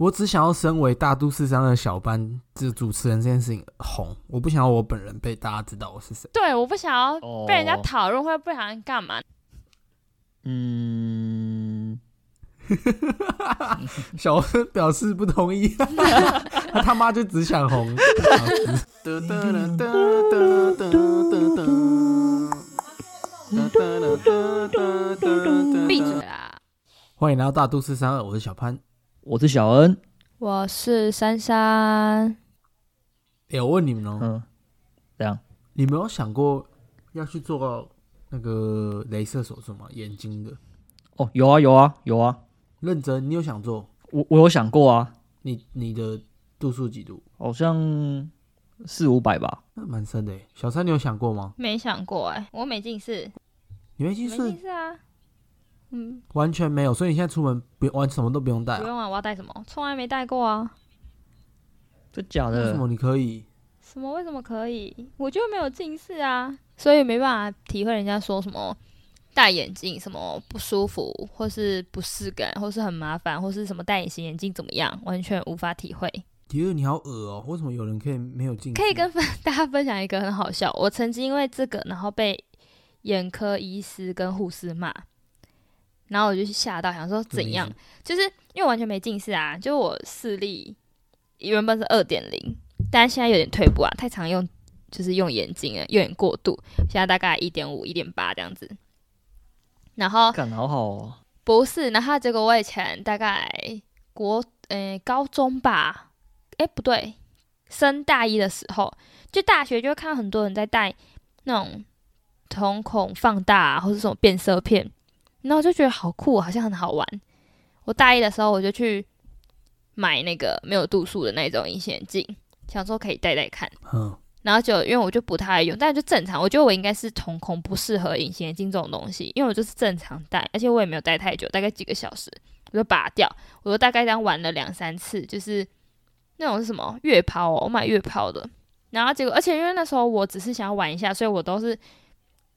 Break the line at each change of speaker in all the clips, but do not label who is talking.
我只想要身为大都市三的小班这主持人这件事情红，我不想要我本人被大家知道我是谁。
对，我不想要
哦
被人家讨论，或者不小心干嘛。
嗯，
小恩表示不同意，他 他妈就只想红。
闭嘴啦！
欢迎来到大都市三二，我是小潘。
我是小恩，
我是珊珊，
哎、我问你们哦，
嗯，这样
你没有想过要去做那个镭射手术吗？眼睛的，
哦，有啊有啊有啊，
认真，你有想做？
我我有想过啊，
你你的度数几度？
好像四五百吧，
那蛮深的。小三，你有想过吗？
没想过哎、我没近视，
你没近
没近
视，
视啊。嗯，
完全没有，所以你现在出门不用完什么都不用带、啊。
不用啊，我要带什么？从来没带过啊。
这假的？
为什么你可以？
什么？为什么可以？我就没有近视啊，所以没办法体会人家说什么戴眼镜什么不舒服，或是不适感，或是很麻烦，或是什么戴隐形眼镜怎么样，完全无法体会。
耶，你好恶哦、为什么有人可以没有近视？
可以跟分大家分享一个很好笑，我曾经因为这个，然后被眼科医师跟护士骂，然后我就吓到，想说怎样？就是因为完全没近视啊，就我视力原本是二点零，但现在有点退步啊，太常用就是用眼睛了，有点过度，现在大概一点五、一点八这样子。然后
干好好哦，
不是，然后结果我以前大概国诶、高中吧，诶、不对，升大一的时候，就大学就会看到很多人在戴那种瞳孔放大、啊、或者什么变色片，然后我就觉得好酷，好像很好玩。我大一的时候我就去买那个没有度数的那种隐形眼镜，想说可以戴戴看。
嗯，
然后就因为我就不太爱用，但就正常。我觉得我应该是瞳孔不适合隐形眼镜这种东西，因为我就是正常戴，而且我也没有戴太久，大概几个小时我就拔掉。我就大概这样玩了两三次，就是那种是什么月抛哦，我买月抛的。然后结果，而且因为那时候我只是想要玩一下，所以我都是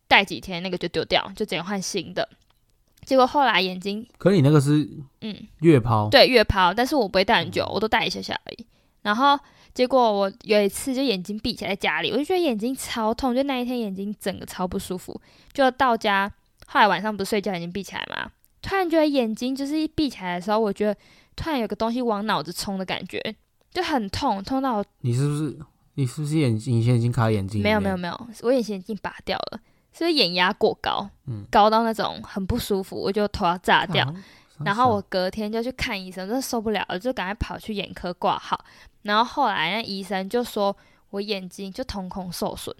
戴几天那个就丢掉，就直接换新的。结果后来眼睛
可你那个是
嗯
月抛，
对月抛，但是我不会戴很久，我都戴一下下而已。然后结果我有一次就眼睛闭起来在家里，我就觉得眼睛超痛，就那一天眼睛整个超不舒服。就到家，后来晚上不是睡觉眼睛闭起来嘛，突然觉得眼睛就是一闭起来的时候，我觉得突然有个东西往脑子冲的感觉，就很痛，痛到我
你是不是你是不是眼睛隐形眼镜卡眼睛
没有没有没有，我隐形眼镜拔掉了，是不是眼压过高，
嗯
高到那种很不舒服，我就头要炸掉。
啊
然后我隔天就去看医生，真的受不了了，就赶快跑去眼科挂号。然后后来那医生就说我眼睛就瞳孔受损，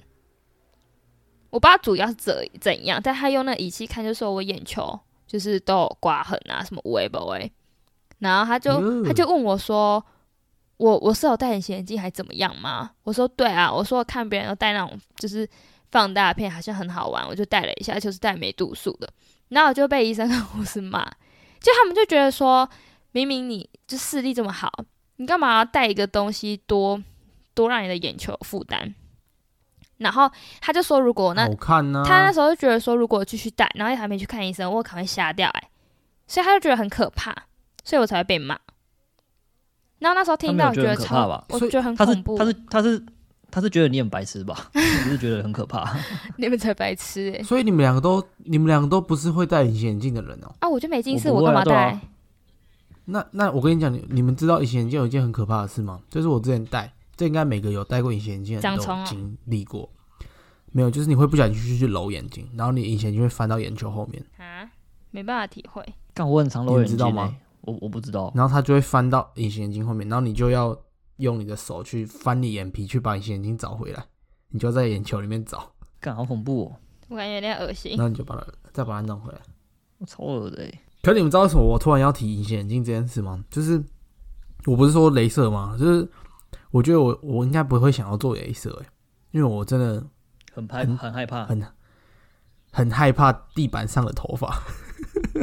我不知道主要是怎怎样，但他用那仪器看，就说我眼球就是都有刮痕啊，什么微不微。然后他就
哟
他就问我说，我我是有戴隐形眼镜还怎么样吗？我说对啊，我说我看别人都戴那种就是放大片，好像很好玩，我就戴了一下，就是戴没度数的。然后我就被医生跟 护士骂，就他们就觉得说，明明你就视力这么好，你干嘛要带一个东西多多让你的眼球有负担？然后他就说，如果那
好看呢、
他那时候就觉得说，如果继续戴，然后还没去看医生，我可能会瞎掉哎、所以他就觉得很可怕，所以我才会被骂。然后那时候听到，我
觉得可
超
怕吧，
我觉得很恐怖。
他是他是他是觉得你很白痴吧？你是觉得很可怕。
你们才白痴哎、
所以你们两个都你们两个都不是会戴隐形眼镜的人哦。
啊！我就没近视，
我不
干嘛戴？
那那我跟你讲，你你们知道隐形眼镜有一件很可怕的事吗？就是我之前戴，这应该每个有戴过隐形眼镜的人都经历过。没有，就是你会不小心去去揉眼睛，然后你隐形眼镜会翻到眼球后面，
啊，没办法体会。
但我很常揉眼睛、欸，
知道吗
我我不知道，
然后它就会翻到隐形眼镜后面，然后你就要用你的手去翻你眼皮，去把隐形眼镜找回来。你就在眼球里面找，
干好恐怖哦，
我感觉有点恶心
那。你就把它再把它弄回来。
我超恶的哎。
可是你们知道为什么我突然要提隐形眼镜这件事吗？就是我不是说镭射吗？就是我觉得我我应该不会想要做镭射哎，因为我真的
很害
很
很害怕，
很很害怕地板上的头发。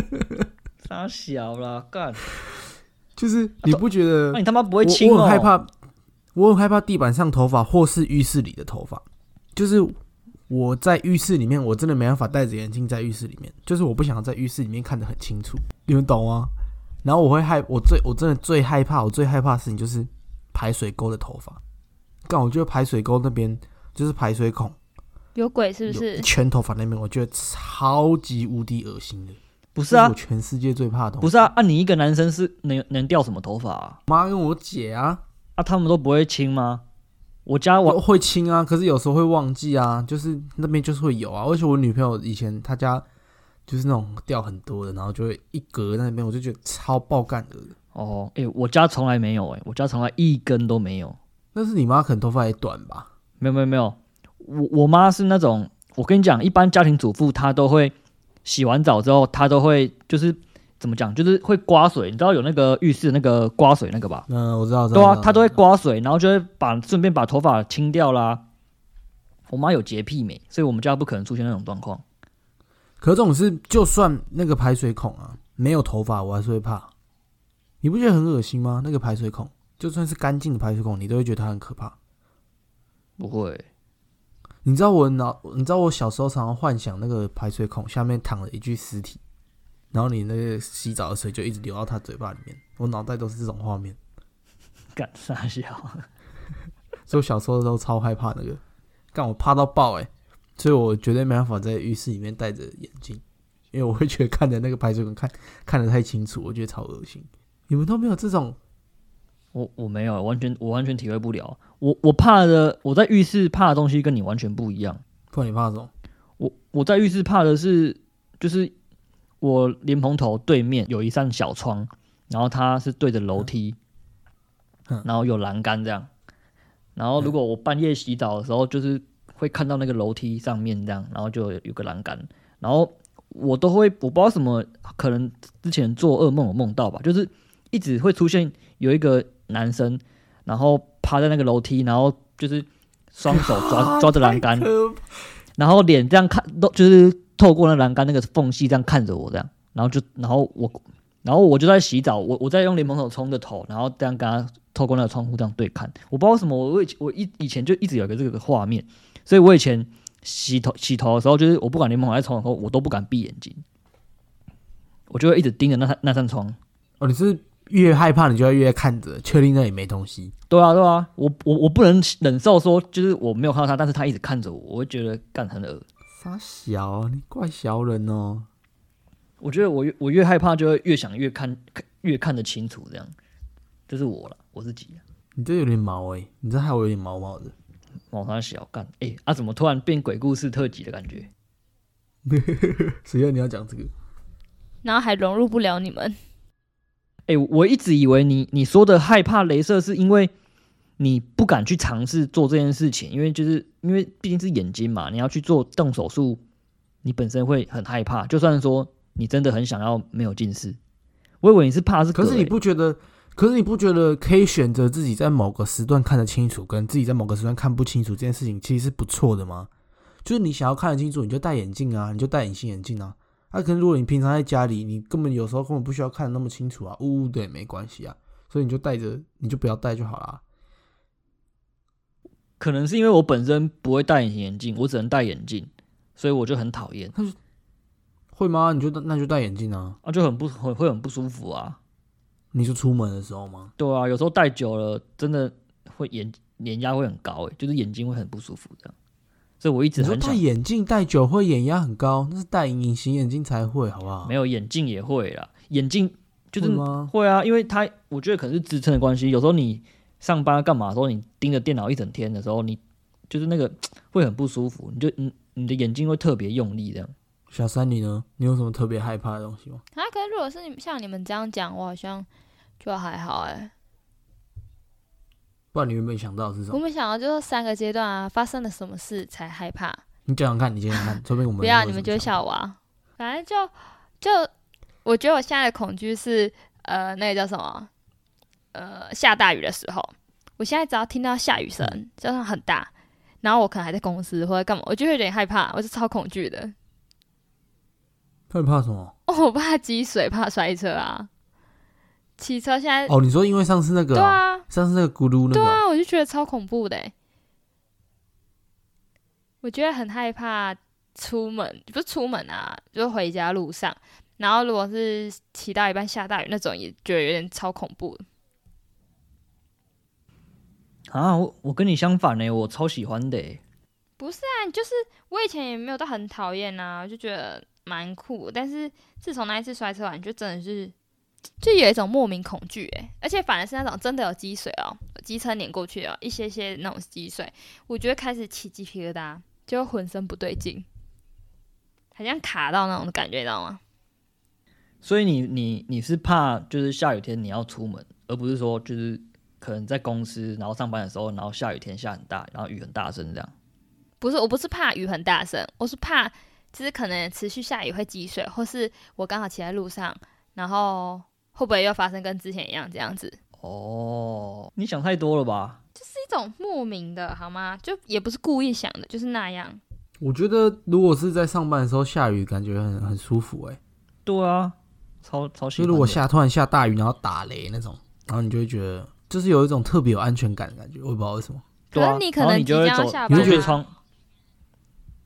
傻小啦，干，
就是你不觉得
那、你他妈不会
我
亲哦？
我很害怕，我很害怕地板上头发或是浴室里的头发。就是我在浴室里面，我真的没办法戴着眼镜在浴室里面，就是我不想在浴室里面看得很清楚，你们懂吗？然后我会害我最我真的最害怕，我最害怕的事情就是排水沟的头发。但我觉得排水沟那边就是排水孔，
有鬼是不是
有一？圈头发那边，我觉得超级无敌恶心的。
不是啊
我，全世界最怕的东西。
不是啊，啊，你一个男生是能能掉什么头发啊？
妈跟我姐啊，
啊，他们都不会亲吗？我家我
我会亲啊，可是有时候会忘记啊，就是那边就是会有啊。而且我女朋友以前她家就是那种掉很多的，然后就会一格在那边，我就觉得超爆干的。
哦，哎、我家从来没有、哎，我家从来一根都没有，
那是你妈可能头发也短吧？
没有没有没有，我我妈是那种，我跟你讲，一般家庭主妇她都会洗完澡之后，她都会就是怎么讲，就是会刮水，你知道有那个浴室的那个刮水那个吧？
嗯，我知道，知道
对啊，
知道
她都会刮水，然后就会把顺便把头发清掉啦。我妈有洁癖美，所以我们家不可能出现那种状况。
可是这种是，就算那个排水孔啊没有头发，我还是会怕。你不觉得很恶心吗？那个排水孔，就算是干净的排水孔，你都会觉得它很可怕。
不会，
你知道我脑，你知道我小时候常常幻想那个排水孔下面躺了一具尸体，然后你那个洗澡的水就一直流到他嘴巴里面，我脑袋都是这种画面，
干傻笑。
所以我小时候都超害怕那个，干我怕到爆哎、所以我绝对没办法在浴室里面戴着眼镜，因为我会觉得看着那个排水孔看看得太清楚，我觉得超恶心。你们都没有这种
我我没有，完全我完全体会不了。我我怕的，我在浴室怕的东西跟你完全不一样。
不然你怕什么？
我我在浴室怕的是，就是我莲蓬头对面有一扇小窗，然后它是对着楼梯，
嗯
然后有栏杆这样。然后如果我半夜洗澡的时候，就是会看到那个楼梯上面这样，然后就有有个栏杆，然后我都会我不知道什么，可能之前做噩梦我梦到吧，就是一直会出现有一个男生，然后趴在那个楼梯，然后就是双手 抓抓着栏杆，然后脸这样看，都就是透过那栏杆那个缝隙这样看着我这样，然后就然后我，然后我就在洗澡，我我在用柠檬头冲着头，然后这样跟他透过那个窗户这样对看，我不知道为什么，我以我一以前就一直有一个这个画面，所以我以前洗头洗头的时候，就是我不管柠檬头在冲的时候，我都不敢闭眼睛，我就会一直盯着那扇那扇窗。
哦，你是越害怕你就要越看着，确定那里没东西。
对啊，对啊，我我我不能忍受说，就是我没有看到他，但是他一直看着我，我会觉得干很恶。
傻小，你怪小人哦。
我觉得我越我越害怕，就会越想越看看越看得清楚，这样。这是我了，我自己。
你这有点毛哎、你这害我有点毛毛的。
毛他小干，哎、啊，怎么突然变鬼故事特辑的感觉？
谁要你要讲这个？
然后还融入不了你们。
哎、我一直以为你你说的害怕镭射是因为你不敢去尝试做这件事情，因为就是因为毕竟是眼睛嘛，你要去做动手术，你本身会很害怕。就算说你真的很想要没有近视，我以为你是怕是、
可是你不觉得？可是你不觉得可以选择自己在某个时段看得清楚，跟自己在某个时段看不清楚这件事情，其实是不错的吗？就是你想要看得清楚，你就戴眼镜啊，你就戴隐形眼镜啊。啊，可能如果你平常在家里，你根本有时候根本不需要看得那么清楚啊，呜呜的也没关系啊，所以你就戴着，你就不要戴就好啦。
可能是因为我本身不会戴隐形眼镜，我只能戴眼镜，所以我就很讨厌
会吗？你就那就戴眼镜啊。
啊，就很不会会很不舒服啊。
你是出门的时候吗？
对啊，有时候戴久了，真的会眼眼压会很高，诶，就是眼睛会很不舒服这样。所以我一直
你说
很想
戴眼镜戴久会眼压很高，那是戴隐形眼镜才会，好不好？
没有眼镜也会啦，眼镜就是
会
啊，因为它我觉得可能是支撑的关系，有时候你上班干嘛的时候，你盯着电脑一整天的时候，你就是那个 会很不舒服，你就你你的眼睛会特别用力这样。
小三你呢？你有什么特别害怕的东西吗？
啊，可是如果是你们像你们这样讲，我好像就还好哎、
不然你原本想到的是什么？
我没想到就是三个阶段啊，发生了什么事才害怕？
你讲讲看，你讲讲看，说不定我们
不要，你们就笑我啊。反正就就，我觉得我现在的恐惧是，呃，那个叫什么？呃，下大雨的时候，我现在只要听到下雨声，
嗯
就算很大，然后我可能还在公司或者干嘛，我就会有点害怕，我是超恐惧的。
怕你怕什么？
哦，我怕积水，怕摔车啊。骑车现在，
哦，你说因为上次那个、
对啊，
上次那个咕噜那个哦，
对啊，我就觉得超恐怖的欸。我觉得很害怕出门，不是出门啊，就是回家路上，然后如果是骑到一半下大雨那种，也觉得有点超恐怖的。
啊，我我跟你相反呢，我超喜欢的欸。
不是啊，就是我以前也没有到很讨厌呐，就觉得蛮酷。但是自从那一次摔车完，就真的是就有一种莫名恐惧诶，而且反而是那种真的有积水哦，机车碾过去哦，一些些那种积水，我觉得开始起鸡皮疙瘩，就浑身不对劲，好像卡到那种感觉，你知道吗？
所以你你你是怕就是下雨天你要出门，而不是说就是可能在公司然后上班的时候，然后下雨天下很大，然后雨很大声这样。
不是，我不是怕雨很大声，我是怕就是可能持续下雨会积水，或是我刚好骑在路上，然后会不会又发生跟之前一样这样子？
哦，你想太多了吧？
就是一种莫名的好吗？就也不是故意想的，就是那样。
我觉得如果是在上班的时候下雨，感觉很很舒服哎、
对啊，超超喜欢的。
就如果下突然下大雨，然后打雷那种，然后你就会觉得就是有一种特别有安全感的感觉，我也不知道为什么。
对啊
可是你可
然后
能
就会走
将要下班啊
你就觉得窗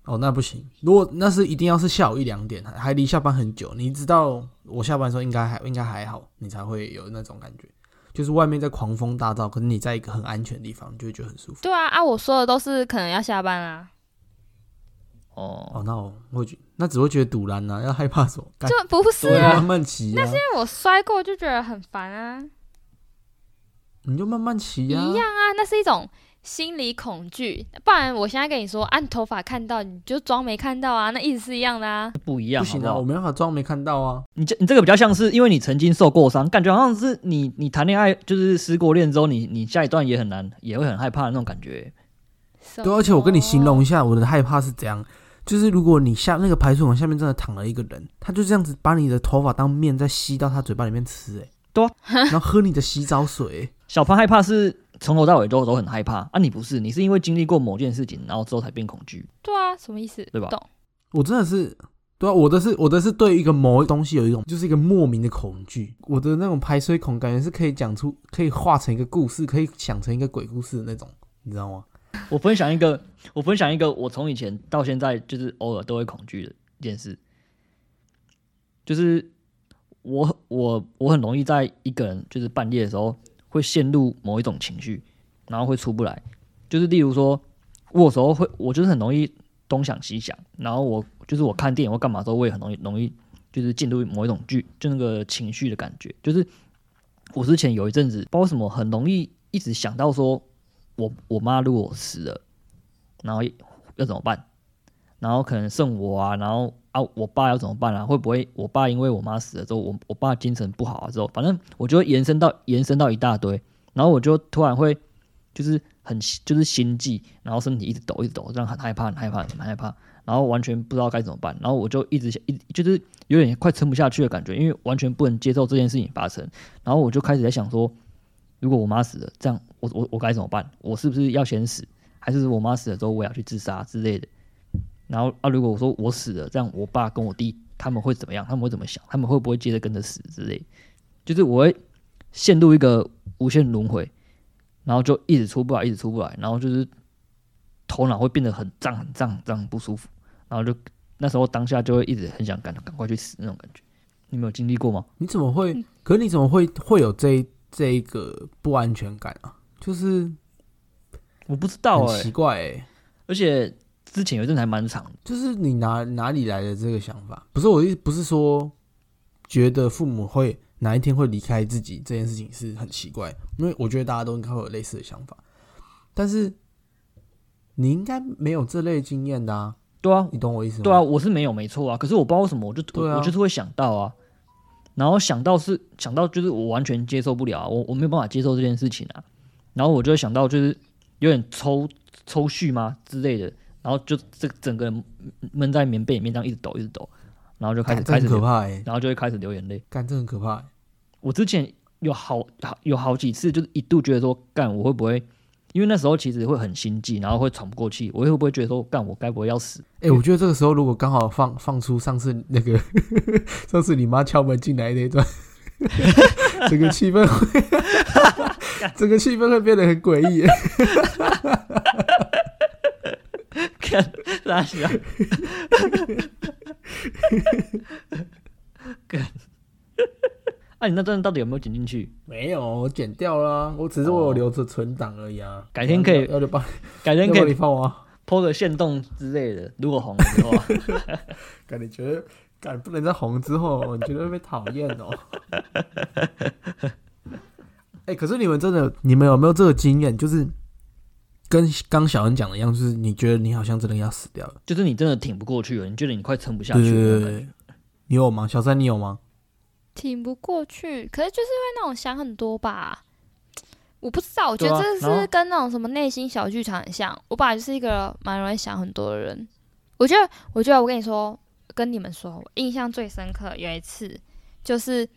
哦，那不行。如果那是一定要是下午一两点，还还离下班很久，你知道我下班的时候应该还应该还好，你才会有那种感觉。就是外面在狂风大噪，可是你在一个很安全的地方，你就会觉得很舒服。
对啊啊！我说的都是可能要下班啊，
哦，
哦，那我会觉那只会觉得堵然呐、要害怕什么？
就不是啊，
慢慢骑啊，
因为我摔过就觉得很烦啊，
你就慢慢骑啊。
一样啊，那是一种心理恐惧。不然我现在跟你说，按，头发看到你就装没看到啊，那意思是一样的啊。
不一样，
不行啊，
好不好
我没办法装没看到啊。
你这你这个比较像是因为你曾经受过伤，感觉好像是你你谈恋爱就是失过恋之后，你你下一段也很难，也会很害怕的那种感觉。
对，而且我跟你形容一下我的害怕是怎样，就是如果你下那个排水孔下面真的躺了一个人，他就这样子把你的头发当面再吸到他嘴巴里面吃、欸，
对啊
然后喝你的洗澡水、欸
小潘害怕是从头到尾都都很害怕啊，你不是，你是因为经历过某件事情，然后之后才变恐惧。
对啊，什么意思？
对吧
懂。
我真的是，对啊，我的是我的是对一个某东西有一种就是一个莫名的恐惧，我的那种排水孔感觉是可以讲出，可以画成一个故事，可以想成一个鬼故事的那种，你知道吗？
我分享一个，我分享一个，我从以前到现在就是偶尔都会恐惧的一件事，就是我我我很容易在一个人就是半夜的时候会陷入某一种情绪，然后会出不来。就是例如说，我有时候会，我就是很容易东想西想，然后我就是我看电影或干嘛的时候，我也很容易容易就是进入某一种剧，就那个情绪的感觉。就是我之前有一阵子，不知道为什么很容易一直想到说，我我妈如果死了，然后要怎么办？然后可能剩我啊，然后啊，我爸要怎么办啊？会不会我爸因为我妈死了之后，我我爸精神不好啊之后，反正我就延伸到延伸到一大堆，然后我就突然会就是很就是心悸，然后身体一直抖一直抖，这样很害怕很害怕很害怕，然后完全不知道该怎么办，然后我就一直想一就是有点快撑不下去的感觉，因为完全不能接受这件事情发生，然后我就开始在想说，如果我妈死了，这样我我我该怎么办？我是不是要先死？还是我妈死了之后我要去自杀之类的？然后啊，如果我说我死了，这样我爸跟我弟他们会怎么样？他们会怎么想？他们会不会接着跟着死之类？就是我会陷入一个无限轮回，然后就一直出不来，一直出不来，然后就是头脑会变得很胀、很胀、很胀、不舒服，然后就那时候当下就会一直很想赶赶快去死那种感觉。你没有经历过吗？
你怎么会？可是你怎么会会有这这一个不安全感啊？就是
我不知道哎、
很奇怪哎、
而且之前有一阵还蛮长的，
就是你哪哪里来的这个想法？不是我的意思，不是说觉得父母会哪一天会离开自己这件事情是很奇怪，因为我觉得大家都应该会有类似的想法，但是你应该没有这类经验的啊，
对啊，
你懂我意思吗？
对啊，，我是没有没错啊，可是我不知道为什么，我就
对啊。
我我就是会想到啊，然后想到是想到就是我完全接受不了、啊，我我没有办法接受这件事情啊，然后我就会想到就是有点抽抽蓄吗？之类的，然后就这整个人闷在棉被里面这样一直抖一直抖，然后就开始开始，
可怕哎、
然后就会开始流眼泪。
干这很可怕、欸。
我之前有好好有好几次就是一度觉得说干我会不会，因为那时候其实会很心悸，然后会喘不过气，我会不会觉得说干我该不会要死？
哎、我觉得这个时候如果刚好放放出上次那个 上次你妈敲门进来那一段，整个气氛会 整个气氛会变得很诡异欸。
看大小，那、你那段到底有没有剪进去？
没有，我剪掉了啊、我只是我有留着存档而已啊。
改天可以
要要就帮，
改天可以
你放我啊。
抛个线动之类的，如果红的话，
感觉觉得，感不能在红之后，你觉得会被讨厌哦。哎、可是你们真的，你们有没有这个经验？就是跟刚小恩讲的一样，就是你觉得你好像真的要死掉了。
就是你真的挺不过去了，你觉得你快撑不下去了
对对对你有吗？小三，你有吗？
挺不过去，可是就是会那种想很多吧。我不知道，我觉得这是跟那种什么内心小剧场很像。我本来就是一个蛮容易想很多的人。我觉得，我觉得我跟你说，跟你们说，我印象最深刻有一次，就是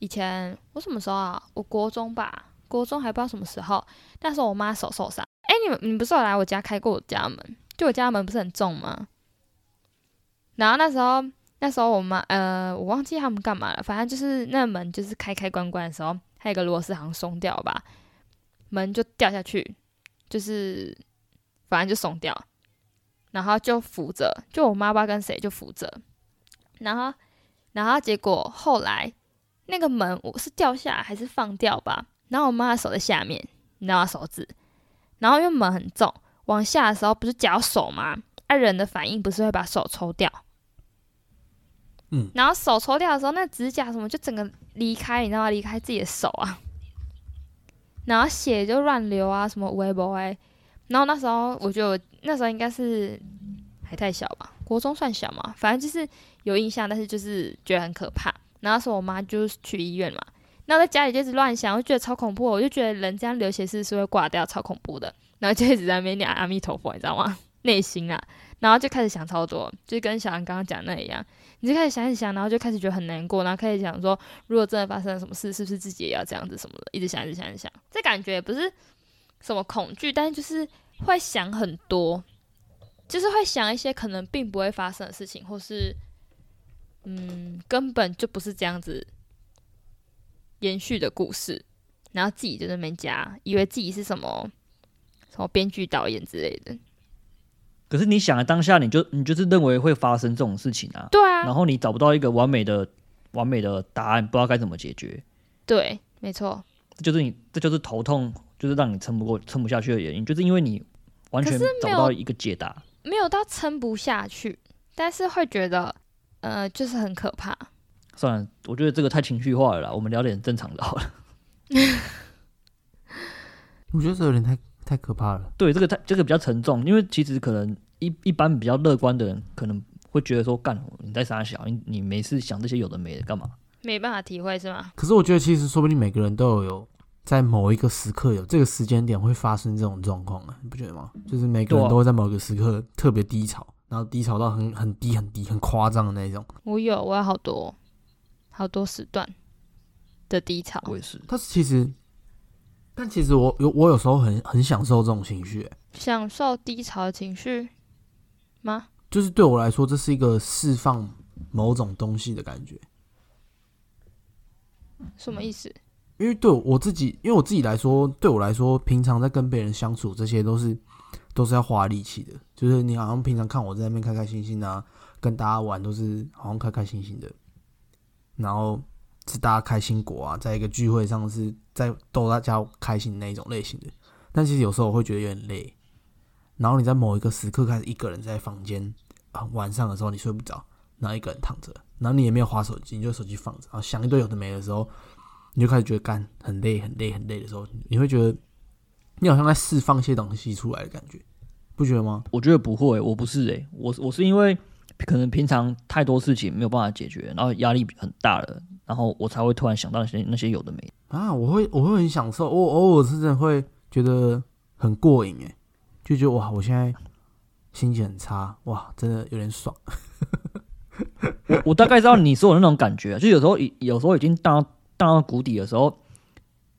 以前我什么时候啊？我国中吧，国中还不知道什么时候。那时候我妈手受伤。哎、你们你不是有来我家开过我家门？就我家门不是很重吗？然后那时候那时候我妈呃，我忘记他们干嘛了，反正就是那门就是开开关关的时候，还有个螺丝好像松掉吧，门就掉下去，就是反正就松掉，然后就扶着，就我妈不知道跟谁就扶着，然后然后结果后来那个门我是掉下还是放掉吧，然后我妈的手在下面，你知道吗手指，然后因为门很重，往下的时候不是夹手吗？啊，人的反应不是会把手抽掉。
嗯
然后手抽掉的时候，那指甲什么就整个离开，你知道吗？离开自己的手啊，然后血就乱流啊，什么微博哎。然后那时候我觉得我那时候应该是还太小吧，国中算小嘛，反正就是有印象，但是就是觉得很可怕。然后那时候我妈就是去医院嘛，那我在家里就一直乱想，我就觉得超恐怖，我就觉得人这样流血是是会挂掉，超恐怖的。然后就一直在那边念阿弥陀佛，你知道吗？内心啊，然后就开始想超多，就跟小杨刚刚讲那一样。你就开始想一想，然后就开始觉得很难过，然后开始想说，如果真的发生了什么事，是不是自己也要这样子什么的，一直想，一直想，一直想。这感觉也不是什么恐惧，但是就是会想很多，就是会想一些可能并不会发生的事情，或是嗯根本就不是这样子延续的故事，然后自己在那边加，以为自己是什么什么编剧、导演之类的。
可是你想的当下，你就你就是认为会发生这种事情啊，
对啊
然，后你找不到一个完美的完美的答案，不知道该怎么解决，
对，没错。
这就是你这就是头痛，就是让你撑不过撑不下去的原因，就是因为你完全找不到一个解答。
没有到撑不下去，但是会觉得，呃，就是很可怕。
算了，我觉得这个太情绪化了啦，我们聊点正常的好了。
我觉得这有点太太可怕了。
对，这个太这个比较沉重，因为其实可能一一般比较乐观的人，可能会觉得说，干你在傻小，你你没事想这些有的没的干嘛？
没办法体会是吗？
可是我觉得，其实说不定每个人都有有在某一个时刻有这个时间点会发生这种状况啊，你不觉得吗？就是每个人都会在某一个时刻特别低潮，然后低潮到很很低很低很夸张的那种。
我有，我有好多好多时段的低潮。
我也是，
但是其实，但其实我有我有时候很很享受这种情绪、欸
享受低潮的情绪吗？
就是对我来说，这是一个释放某种东西的感觉。
什么意思？
因为对我自己，因为我自己来说，对我来说，平常在跟别人相处，这些都是都是要花力气的。就是你好像平常看我在那边开开心心啊，跟大家玩都是好像开开心心的，然后是大家开心果啊，在一个聚会上是在逗大家开心那一种类型的。但其实有时候我会觉得有点累，然后你在某一个时刻开始一个人在房间啊，晚上的时候你睡不着，然后一个人躺着，然后你也没有划手机，你就手机放着，然后想一堆有的没的时候，你就开始觉得干很累很累很累的时候，你会觉得你好像在释放一些东西出来的感觉，不觉得吗？
我觉得不会，我不是诶、我我是因为可能平常太多事情没有办法解决，然后压力很大了，然后我才会突然想到那些那些有的没的。
啊，我会我会很享受，我偶尔是真的会觉得很过瘾诶，就觉得哇，我现在心情很差，哇，真的有点爽。
我我大概知道你说的那种感觉，就有时候已有时候已经荡到荡到谷底的时候，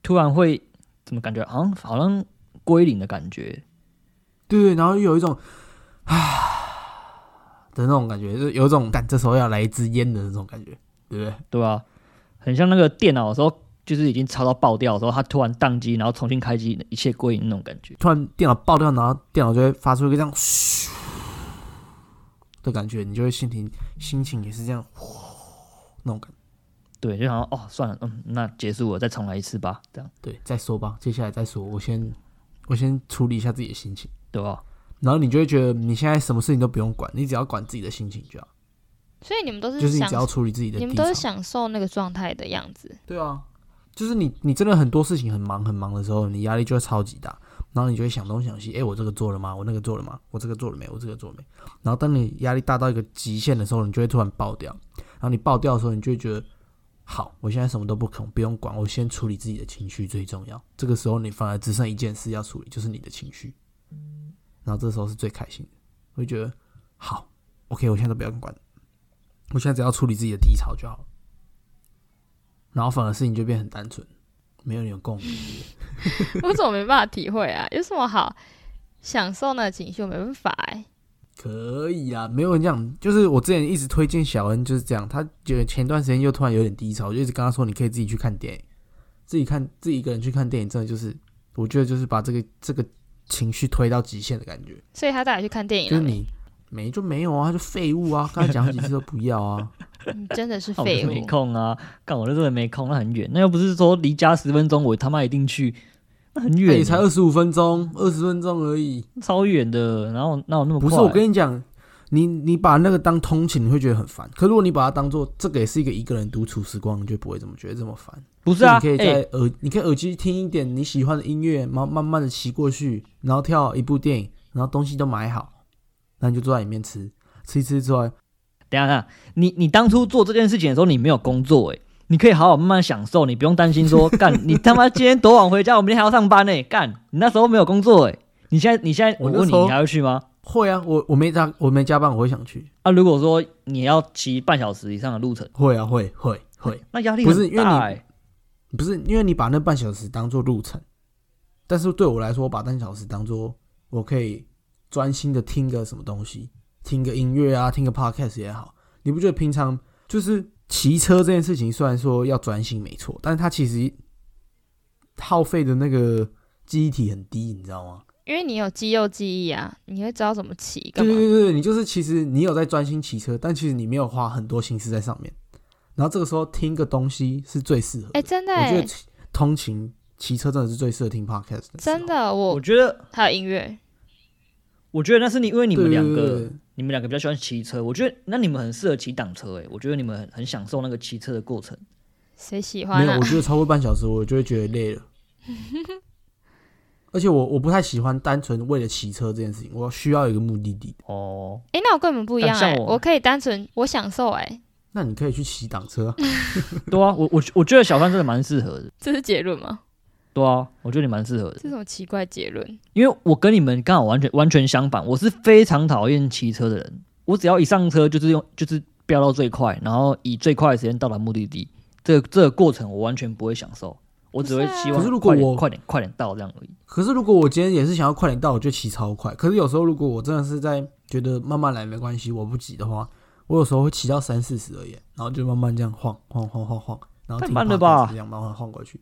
突然会怎么感觉好像好像归零的感觉。
对对，然后又有一种啊的那种感觉，就是有种干这时候要来一支烟的那种感觉，对不对？
对吧、很像那个电脑的时候，就是已经超到爆掉的时候，它突然宕机，然后重新开机，一切归零那种感觉。
突然电脑爆掉，然后电脑就会发出一个这样咻的感觉，你就会心情心情也是这样呼那种感觉
对，就想说哦，算了，嗯，那结束了，再重来一次吧，这样
对，再说吧，接下来再说。我先我先处理一下自己的心情，
对吧？
然后你就会觉得你现在什么事情都不用管，你只要管自己的心情就好，
所以你们都是
就是你只要处理自己的低
你们都是。享受那个状态的样子。
对啊，就是你你真的很多事情很忙很忙的时候，你压力就会超级大，然后你就会想东想西，哎、我这个做了吗？我那个做了吗？我这个做了没？我这个做了没？然后当你压力大到一个极限的时候，你就会突然爆掉，然后你爆掉的时候，你就会觉得。好，我现在什么都不肯，不用管，我先处理自己的情绪最重要。这个时候你反而只剩一件事要处理，就是你的情绪。然后这时候是最开心的，我就觉得好，OK，我现在都不要管，我现在只要处理自己的低潮就好了。然后反而事情就变很单纯，没有人有共鸣。
我怎么没办法体会啊？有什么好享受那个情绪？我没办法哎、
可以啊，没有人这样。就是我之前一直推荐小恩就是这样，他觉得前段时间又突然有点低潮，我就一直跟他说，你可以自己去看电影，自己看自己一个人去看电影，真的就是我觉得就是把这个这个情绪推到极限的感觉。
所以他带你去看电影了。
就是你没就没有啊，他就废物啊，刚才讲好几次都不要啊。
你真的是废物没。
空啊，干我这真的没空，那很远，那又不是说离家十分钟，我他妈一定去，那很远
才二十五分钟，二十分钟而已。
超远的，然后那我那么快？
不是，我跟你讲，你你把那个当通勤，你会觉得很烦。可如果你把它当做这个也是一个一个人独处时光，你就不会这么觉得这么烦。
不是啊，
你可以
哎
在耳，你可以耳机听一点你喜欢的音乐，然后慢慢的骑过去，然后跳一部电影，然后东西都买好，那你就坐在里面吃，吃一吃之后，
等一下看，你你当初做这件事情的时候，你没有工作哎、你可以好好慢慢享受，你不用担心说干你他妈今天多晚回家，我明天还要上班呢、干你那时候没有工作哎、你现在你现在我问你，你还会去吗？
会啊，我我没加我没加班，我会想去。
啊，如果说你要骑半小时以上的路程，
会啊，会会会，
那压力
不是因为你不是因为你把那半小时当做路程，但是对我来说，我把半小时当做我可以专心的听个什么东西，听个音乐啊，听个 podcast 也好。你不觉得平常就是骑车这件事情，虽然说要专心没错，但是它其实耗费的那个记忆体很低，你知道吗？
因为你有肌肉记忆啊，你会知道怎么骑
对。对对对，你就是其实你有在专心骑车，但其实你没有花很多心思在上面。然后这个时候听个东西是最适合的。
哎、真的哎、
我觉得通勤骑车真的是最适合听 podcast 的。
真的，
我
我
觉得
还有音乐，
我觉得那是你因为你
对
们两个你们两个比较喜欢骑车，我觉得那你们很适合骑挡车哎、我觉得你们很很享受那个骑车的过程。
谁喜欢
没有，我？觉得超过半小时我就会觉得累了。而且我我不太喜欢单纯为了骑车这件事情，我需要有一个目的地。
哦，
哎、那我跟你们不一样哎、
我
我可以单纯我享受哎、
那你可以去骑挡车啊，
对啊，我我我觉得小范真的蛮适合的。
这是结论吗？
对啊，我觉得你蛮适合的，
这种奇怪结论。
因为我跟你们刚好完全完全相反，我是非常讨厌骑车的人。我只要一上车就是用就是飙到最快，然后以最快的时间到达目的地。这个这个过程我完全不会享受，我只会希望
可是如果
快点
我
快点快点到这样而已。
可是如果我今天也是想要快点到，我就骑超快。可是有时候如果我真的是在觉得慢慢来没关系，我不急的话，我有时候会骑到三四十而已，然后就慢慢这样晃晃晃晃晃，然后
太慢了吧
这样慢慢晃过去。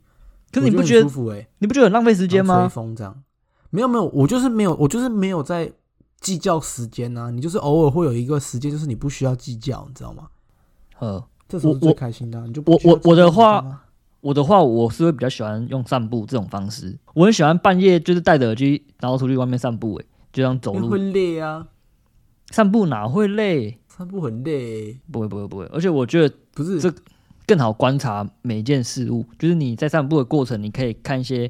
可是你不觉得
得舒服哎、
你不觉得很浪费时间
然后吹？风这样，没有没有，我就是没有，我就是没有在计较时间呐、你就是偶尔会有一个时间，就是你不需要计较，你知道吗？
呃，
这时候是
我我
最开心的啊、你就不
我我我的话我的话，我是会比较喜欢用散步这种方式。我很喜欢半夜就是戴着耳机，然后出去外面散步，哎，就这样走路
会累啊，
散步哪会累？
散步很累，
不会不会不会，而且我觉得
不是
这更好观察每件事物。就是你在散步的过程，你可以看一些，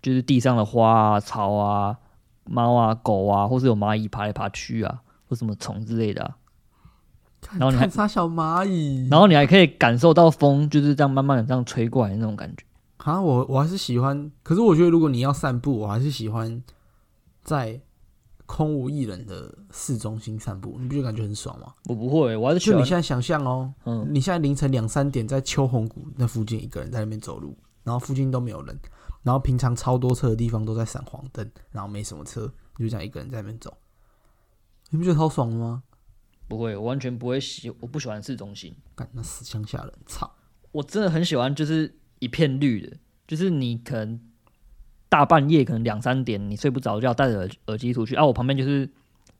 就是地上的花啊、草啊、猫啊、狗啊，或是有蚂蚁爬来爬去啊，或什么虫之类的、啊。
看
然后你还
看杀小蚂蚁，
然后你还可以感受到风就是这样慢慢的这样吹过来的那种感觉。
啊，我我还是喜欢，可是我觉得如果你要散步，我还是喜欢在空无一人的市中心散步，你不觉得感觉很爽吗？
我不会，我还是
就你现在想象哦，
嗯，
你现在凌晨两三点在秋红谷那附近一个人在那边走路，然后附近都没有人，然后平常超多车的地方都在闪黄灯，然后没什么车，你就这样一个人在那边走，你不觉得超爽的吗？
不会，我完全不会喜，我不喜欢市中心。
干那死乡下人，操！
我真的很喜欢，就是一片绿的，就是你可能大半夜可能两三点你睡不着觉，戴着耳耳机出去啊，我旁边就是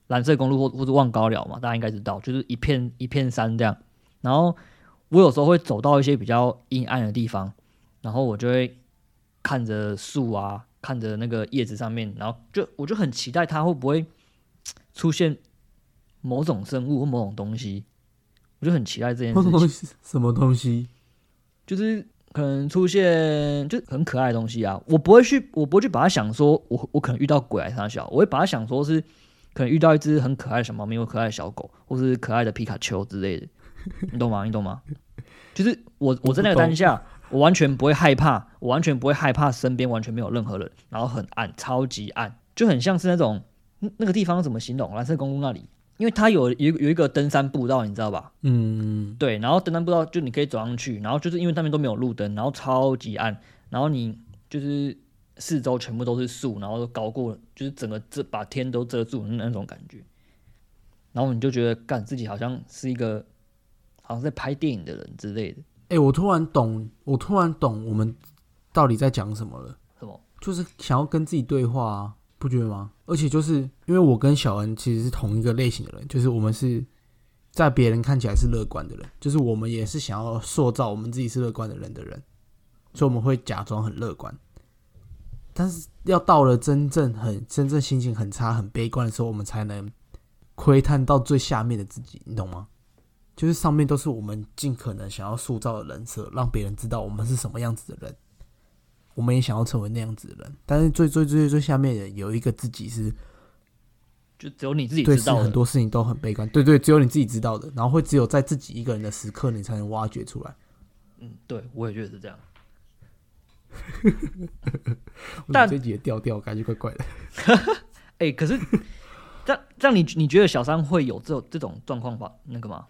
蓝色公路或或者望高寮嘛，大家应该知道，就是一片一片山这样。然后我有时候会走到一些比较阴暗的地方，然后我就会看着树啊，看着那个叶子上面，然后就我就很期待它会不会出现某种生物或某种东西，我就很期待这件事情，
什么东西？什么东西？
就是可能出现就很可爱的东西啊，我不会去，我不会去把它想说我我可能遇到鬼还是啥小，我会把它想说是可能遇到一只很可爱的小猫咪或可爱的小狗，或是可爱的皮卡丘之类的，你懂吗？你懂吗？就是我我在那个当下，我完全不会害怕，我完全不会害怕身边完全没有任何人，然后很暗，超级暗，就很像是那种那那个地方怎么形容？蓝色公路那里，因为它有有有一个登山步道，你知道吧？
嗯，
对，然后登山步道就你可以走上去，然后就是因为那边都没有路灯，然后超级暗，然后你就是四周全部都是树，然后都高过就是整个遮把天都遮住的那种感觉，然后你就觉得干自己好像是一个好像在拍电影的人之类的，
哎、我突然懂，我突然懂我们到底在讲什么了。
什么？
就是想要跟自己对话啊，不觉得吗？而且就是因为我跟小恩其实是同一个类型的人，就是我们是在别人看起来是乐观的人，就是我们也是想要塑造我们自己是乐观的人的人，所以我们会假装很乐观。但是要到了真正很真正心情很差、很悲观的时候，我们才能窥探到最下面的自己，你懂吗？就是上面都是我们尽可能想要塑造的人设，让别人知道我们是什么样子的人。我们也想要成为那样子的人，但是最最最最下面的有一个自己是
就只有你自己知道的。
很多事情都很悲观，对对，只有你自己知道的，然后会只有在自己一个人的时刻，你才能挖掘出来。
嗯，对，我也觉得是这样。
我
但
这集的调调感觉怪怪的。
哎、可是这样这样你你觉得小三会有这种这种状况吧？那个吗？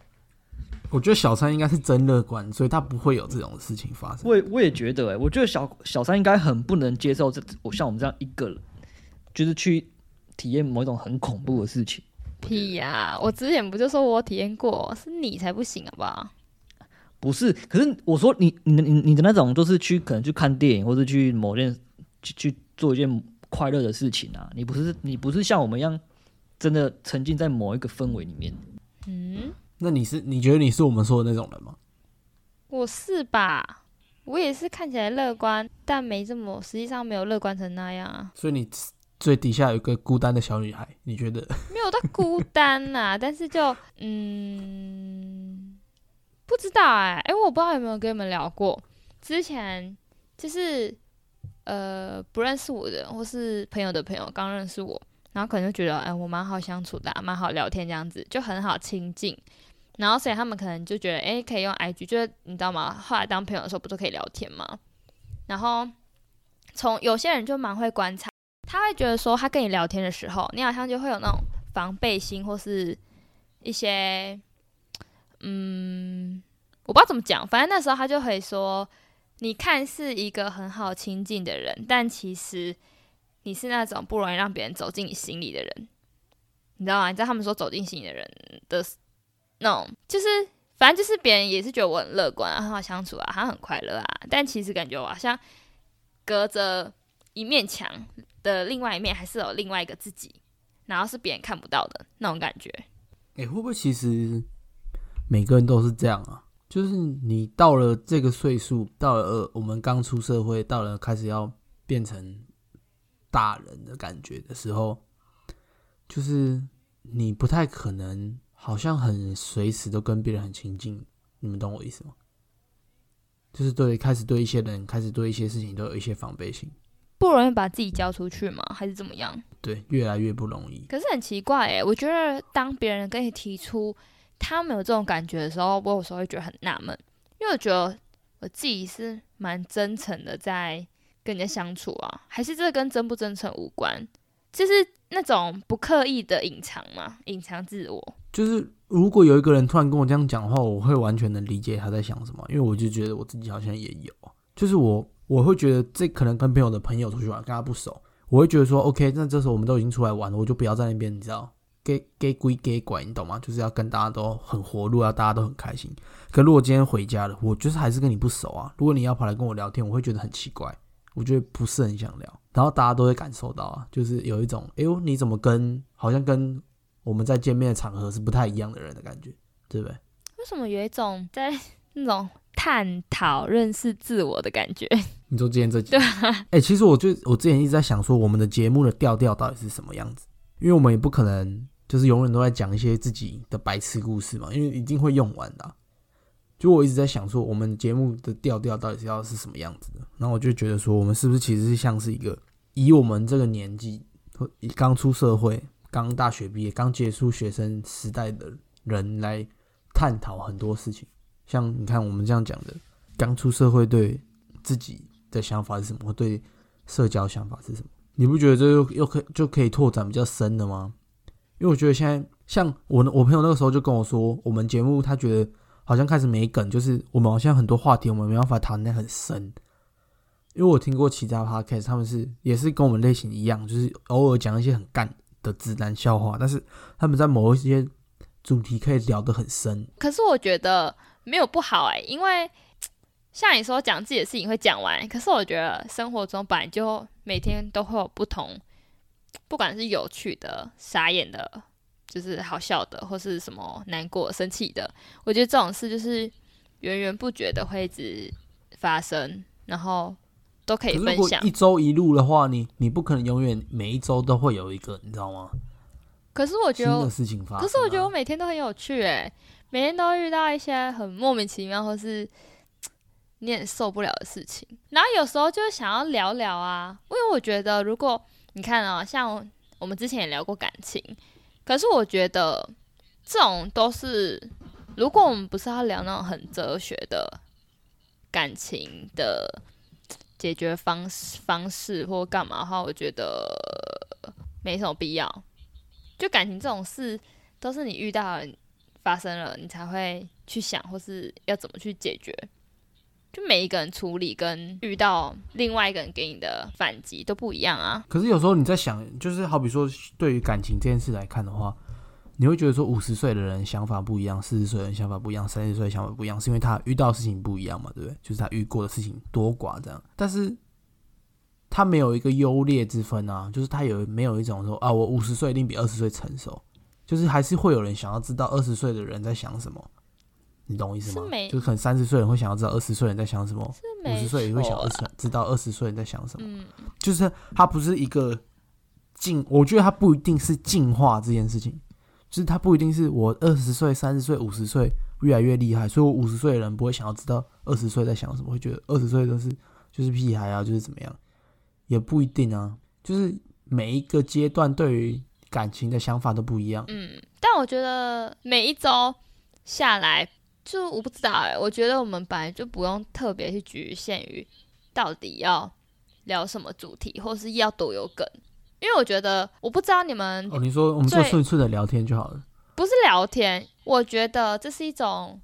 我觉得小三应该是真乐观，所以他不会有这种事情发生。
我也我也觉得、哎，我觉得小小三应该很不能接受这我像我们这样一个人，就是去体验某一种很恐怖的事情。
屁呀、我之前不就说我体验过，是你才不行好不好？
不是，可是我说你你的你你的那种，就是去可能去看电影，或者去某件去去做一件快乐的事情啊。你不是你不是像我们一样，真的沉浸在某一个氛围里面。
嗯，
那你是你觉得你是我们说的那种人吗？
我是吧？我也是看起来乐观，但没这么，实际上没有乐观成那样啊，
所以你最底下有一个孤单的小女孩，你觉得？
没有到孤单呐、但是就嗯，不知道哎、哎、我不知道有没有跟你们聊过，之前就是呃不认识我的人或是朋友的朋友刚认识我，然后可能就觉得哎、我蛮好相处的啊、蛮好聊天这样子，就很好亲近。然后所以他们可能就觉得，哎、可以用 IG，就是你知道吗？后来当朋友的时候不都可以聊天吗？然后从有些人就蛮会观察，他会觉得说，他跟你聊天的时候，你好像就会有那种防备心，或是一些，嗯，我不知道怎么讲，反正那时候他就会说，你看似一个很好亲近的人，但其实你是那种不容易让别人走进你心里的人，你知道吗？你知道他们说走进心里的人的那种，就是反正就是别人也是觉得我很乐观啊，很好相处啊，他很快乐啊，但其实感觉我好像隔着一面墙的另外一面，还是有另外一个自己，然后是别人看不到的那种感觉。
哎、会不会其实每个人都是这样啊？就是你到了这个岁数，到了呃我们刚出社会，到了开始要变成大人的感觉的时候，就是你不太可能，好像很随时都跟别人很亲近。你们懂我意思吗？就是对开始对一些人，开始对一些事情都有一些防备心，
不容易把自己交出去吗？还是怎么样？
对，越来越不容易。
可是很奇怪诶，我觉得当别人跟你提出他们有这种感觉的时候，我有时候会觉得很纳闷，因为我觉得我自己是蛮真诚的在跟人家相处啊，还是这跟真不真诚无关，就是那种不刻意的隐藏嘛，隐藏自我。
就是如果有一个人突然跟我这样讲的话，我会完全能理解他在想什么，因为我就觉得我自己好像也有，就是我我会觉得这可能跟朋友的朋友出去玩，跟他不熟，我会觉得说，OK，那这时候我们都已经出来玩了，我就不要在那边，你知道，给给归给拐，你懂吗？就是要跟大家都很活络，要大家都很开心。可如果今天回家了，我就是还是跟你不熟啊，如果你要跑来跟我聊天，我会觉得很奇怪，我觉得不是很想聊，然后大家都会感受到啊，就是有一种，哎呦，你怎么跟好像跟我们在见面的场合是不太一样的人的感觉，对不对？
为什么有一种在那种探讨、认识自我的感觉。
你说今天这集，
对
哎、其实我就我之前一直在想说，我们的节目的调调到底是什么样子？因为我们也不可能就是永远都在讲一些自己的白痴故事嘛，因为一定会用完的啊、就我一直在想说，我们节目的调调到底是要是什么样子的？然后我就觉得说，我们是不是其实是像是一个以我们这个年纪，以刚出社会、刚大学毕业、刚结束学生时代的人来探讨很多事情。像你看我们这样讲的，刚出社会对自己的想法是什么，对社交想法是什么？你不觉得这又又可就可以拓展比较深的吗？因为我觉得现在像我我朋友那个时候就跟我说，我们节目他觉得好像开始没梗，就是我们好像很多话题我们没办法谈得很深。因为我听过其他 podcast，他们是也是跟我们类型一样，就是偶尔讲一些很干的直男笑话，但是他们在某一些主题可以聊得很深。
可是我觉得没有不好哎、因为像你说讲自己的事情会讲完，可是我觉得生活中本来就每天都会有不同，不管是有趣的、傻眼的，就是好笑的，或是什么难过、生气的，我觉得这种事就是源源不绝的会一直发生，然后都可以分享。
一周一路的话，你你不可能永远每一周都会有一个，你知道吗？
可是我觉得
事情发生啊、
可是我觉得我每天都很有趣诶，每天都遇到一些很莫名其妙或是你很受不了的事情，然后有时候就想要聊聊啊，因为我觉得如果你看啊、像我们之前也聊过感情，可是我觉得这种都是如果我们不是要聊那种很哲学的感情的解决方式方式或干嘛的话，我觉得没什么必要。就感情这种事，都是你遇到发生了，你才会去想，或是要怎么去解决。就每一个人处理跟遇到另外一个人给你的反击都不一样啊。
可是有时候你在想，就是好比说，对于感情这件事来看的话，你会觉得说，五十岁的人想法不一样，四十岁的人想法不一样，三十岁的想法不一样，是因为他遇到事情不一样嘛，对不对？就是他遇过的事情多寡这样。但是他没有一个优劣之分啊，就是他有没有一种说啊，我五十岁一定比二十岁成熟，就是还是会有人想要知道二十岁的人在想什么。你懂我意思吗
是？
就是可能三十岁人会想要知道二十岁人在想什么，五十岁也会想二十知道二十岁人在想什么。
嗯，
就是它不是一个进，我觉得它不一定是进化这件事情，就是它不一定是我二十岁、三十岁、五十岁越来越厉害，所以我五十岁的人不会想要知道二十岁在想什么，会觉得二十岁都是就是屁孩啊，就是怎么样，也不一定啊，就是每一个阶段对于感情的想法都不一样。
嗯，但我觉得每一周下来，就我不知道哎、我觉得我们本来就不用特别去局限于到底要聊什么主题，或是要多有梗，因为我觉得我不知道你们
哦，你说我们就
最
顺顺的聊天就好了。
不是聊天，我觉得这是一种，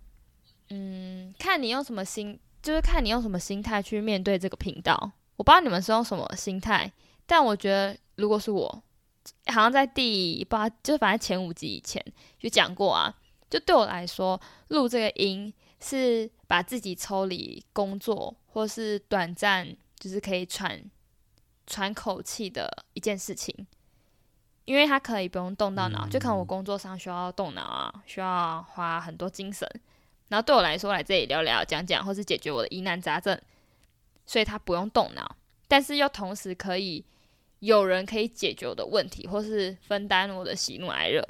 嗯，看你用什么心，就是看你用什么心态去面对这个频道。我不知道你们是用什么心态，但我觉得如果是我，好像在第不知道，就是反正前五集以前就讲过啊，就对我来说，录这个音是把自己抽离工作或是短暂，就是可以喘喘口气的一件事情。因为它可以不用动到脑，就可能我工作上需要动脑啊，需要花很多精神。然后对我来说，来这里聊聊、讲讲，或是解决我的疑难杂症，所以它不用动脑，但是又同时可以有人可以解决我的问题，或是分担我的喜怒哀乐。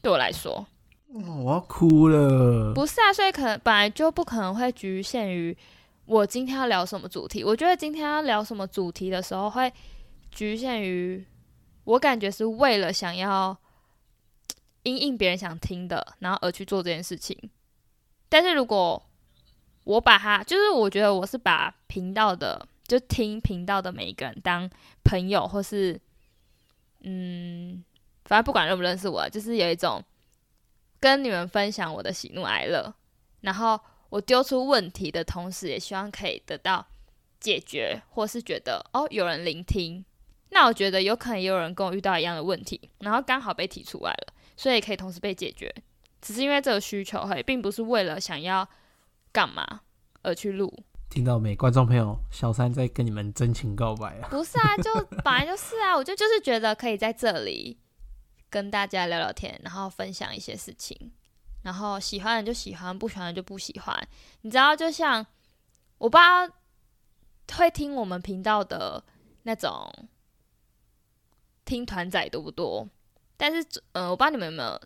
对我来说，
哦我要哭了。
不是啊，所以可能本来就不可能会局限于我今天要聊什么主题。我觉得今天要聊什么主题的时候，会局限于我感觉是为了想要因应别人想听的，然后而去做这件事情。但是如果我把它，就是我觉得我是把频道的，就听频道的每一个人当朋友，或是嗯，反正不管认不认识我，就是有一种跟你们分享我的喜怒哀乐，然后我丢出问题的同时，也希望可以得到解决，或是觉得哦有人聆听。那我觉得有可能也有人跟我遇到一样的问题，然后刚好被提出来了，所以可以同时被解决。只是因为这个需求而已，并不是为了想要干嘛而去录。
听到没，观众朋友，小三在跟你们真情告白啊！
不是啊，就本来就是啊，我就就是觉得可以在这里跟大家聊聊天，然后分享一些事情，然后喜欢的就喜欢，不喜欢的就不喜欢。你知道，就像我不知道会听我们频道的那种听团仔多不多，但是呃，我不知道你们有没有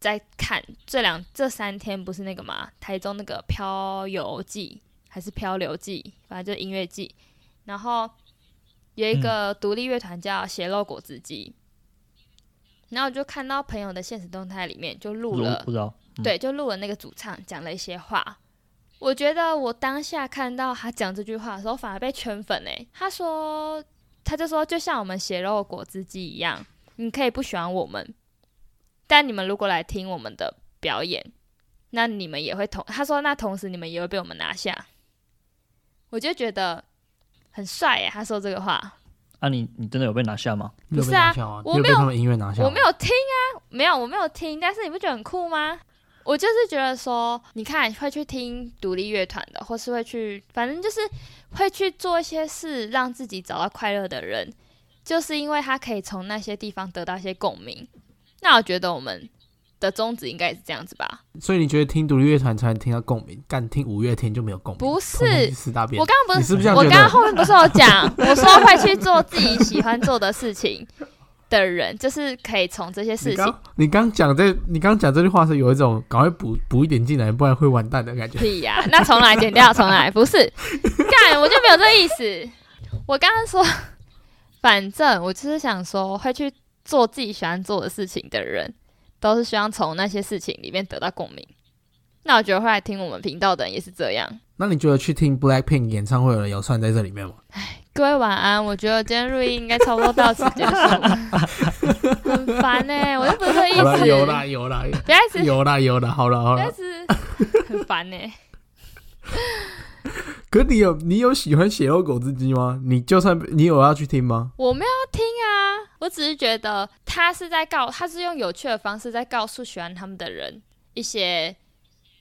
在看这两这三天不是那个吗，台中那个漂游记还是漂流记，反正就是音乐季，然后有一个独立乐团叫血肉果汁机。然后我就看到朋友的现实动态里面就录了
不知道，嗯
对，就录了那个主唱讲了一些话。我觉得我当下看到他讲这句话的时候，反而被圈粉诶。他说，他就说，就像我们血肉果汁机一样，你可以不喜欢我们，但你们如果来听我们的表演，那你们也会同他说，那同时你们也会被我们拿下。我就觉得很帅诶，他说这个话。
啊你你真的有被拿下吗？
不是啊？我没有
有被他们音乐拿下？
我没有听啊，没有，我没有听，但是你不觉得很酷吗？我就是觉得说，你看会去听独立乐团的，或是会去，反正就是会去做一些事，让自己找到快乐的人，就是因为他可以从那些地方得到一些共鸣。那我觉得我们的宗旨应该也是这样子吧？
所以你觉得听独立乐团才能听到共鸣，但听五月天就没有共鸣？
不是我。刚刚不是，我刚刚？后面不是有讲，我说会去做自己喜欢做的事情的人，就是可以从这些事情
你刚讲这，你刚讲这句话是有一种赶快补补一点进来，不然会完蛋的感觉。
屁呀、那重来，剪掉，重来，不是 干，我就没有这意思。我刚刚说，反正我就是想说，会去做自己喜欢做的事情的人，都是希望从那些事情里面得到共鸣。那我觉得会来听我们频道的人也是这样。
那你觉得去听 Blackpink 演唱会的人有算在这里面吗？
各位晚安，我觉得今天录音应该差不多到此结束，很烦呢、我又不是这个意
有啦
思，
有啦有啦
不要一直
有啦有啦，好了好了。
不要一直很烦呢、
可你有你有喜欢血肉狗之鸡吗？你就算你有要去听吗？
我没有听啊，我只是觉得他是在告，他是用有趣的方式在告诉喜欢他们的人一些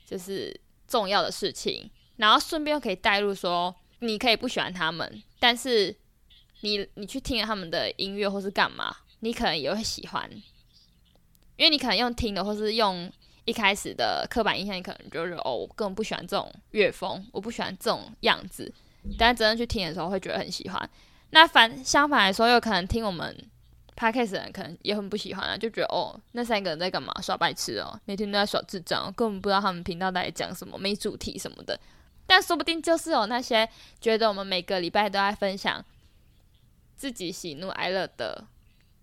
就是重要的事情，然后顺便又可以带入说，你可以不喜欢他们，但是你你去听了他们的音乐或是干嘛，你可能也会喜欢，因为你可能用听的或是用一开始的刻板印象，你可能就是哦，我根本不喜欢这种乐风，我不喜欢这种样子，但真正去听的时候会觉得很喜欢。那反相反来说，有可能听我们 podcast 的人可能也很不喜欢啊，就觉得哦，那三个人在干嘛？耍白痴哦，每天都在耍智障，根本不知道他们频道在讲什么，没主题什么的。但说不定就是有那些觉得我们每个礼拜都在分享自己喜怒哀乐的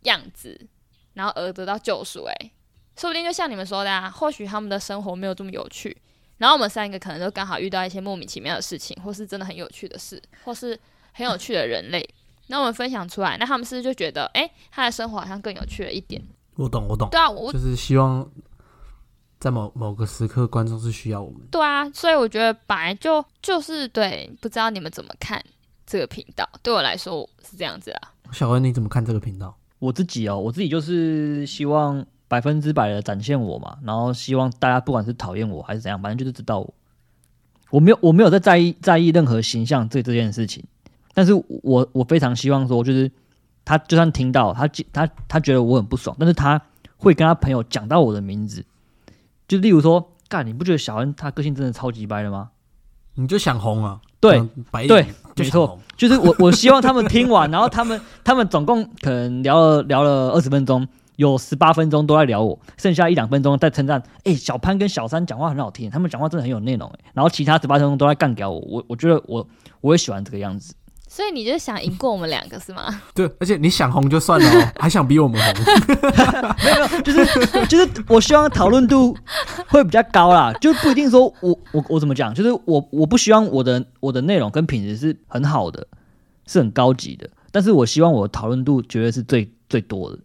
样子，然后而得到救赎。诶，说不定就像你们说的啊，或许他们的生活没有这么有趣，然后我们三个可能就刚好遇到一些莫名其妙的事情，或是真的很有趣的事，或是很有趣的人类。那我们分享出来，那他们是不是就觉得，哎、他的生活好像更有趣了一点？
我懂我懂，
对啊，我
就是希望在某某个时刻，观众是需要我们。
对啊，所以我觉得本来就就是对，不知道你们怎么看这个频道？对我来说是这样子啊。
小恩，你怎么看这个频道？
我自己哦，我自己就是希望百分之百的展现我嘛，然后希望大家不管是讨厌我还是怎样，反正就是知道我，我没有我没有在在意在意任何形象这这件事情，但是我我非常希望说，就是他就算听到他他他觉得我很不爽，但是他会跟他朋友讲到我的名字，就例如说，干你不觉得小恩他个性真的超级掰的吗？
你就想红啊？
对
白
对没错。就是我我希望他们听完，然后他们他们总共可能聊了聊了二十分钟，有十八分钟都在聊我，剩下一两分钟在称赞，哎、小潘跟小三讲话很好听，他们讲话真的很有内容，哎，然后其他十八分钟都在干掉我，我我觉得我我也喜欢这个样子，
所以你就想赢过我们两个是吗？
对，而且你想红就算了哦，还想比我们红。
没有没有，就是就是我希望讨论度会比较高啦，就不一定说我我我怎么讲，就是我我不希望我的我的内容跟品质是很好的，是很高级的，但是我希望我的讨论度绝对是最最多的。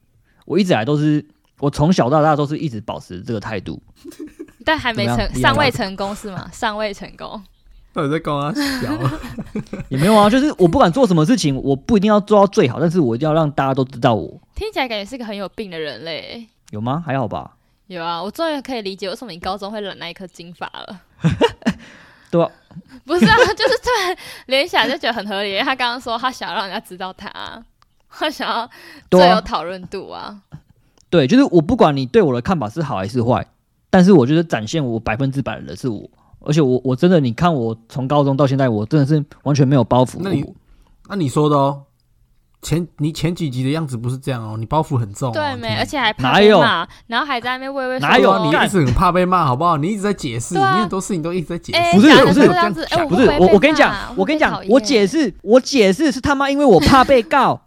我一直以来都是，我从小到大都是一直保持这个态度。
但还没成，尚未成功是吗？尚未成功。
到底在跟他小？
也没有啊，就是我不管做什么事情，我不一定要做到最好，但是我一定要让大家都知道我，
听起来感觉是个很有病的人类。
有吗？还好吧？
有啊，我终于可以理解为什么你高中会染那一颗金发了。
对啊，
不是啊，就是突然联想就觉得很合理。他刚刚说他想要让人家知道他，他 想要最有，讨论度啊。
对，就是我不管你对我的看法是好还是坏，但是我觉得展现我百分之百的人是我，而且我我真的，你看我从高中到现在，我真的是完全没有包袱。
那你那你说的哦，前你前几集的样子不是这样哦，你包袱很重、哦。
对没，而且还怕
哪有
被骂，然后还在那边畏畏缩
哪有
啊
你一直很怕被骂，好不好？你一直在解释，
啊
你很多事情都一直在解释。
哎
不是不是
这样子，
不是我我跟你讲，我跟你讲我解释我解释是他妈因为我怕被告。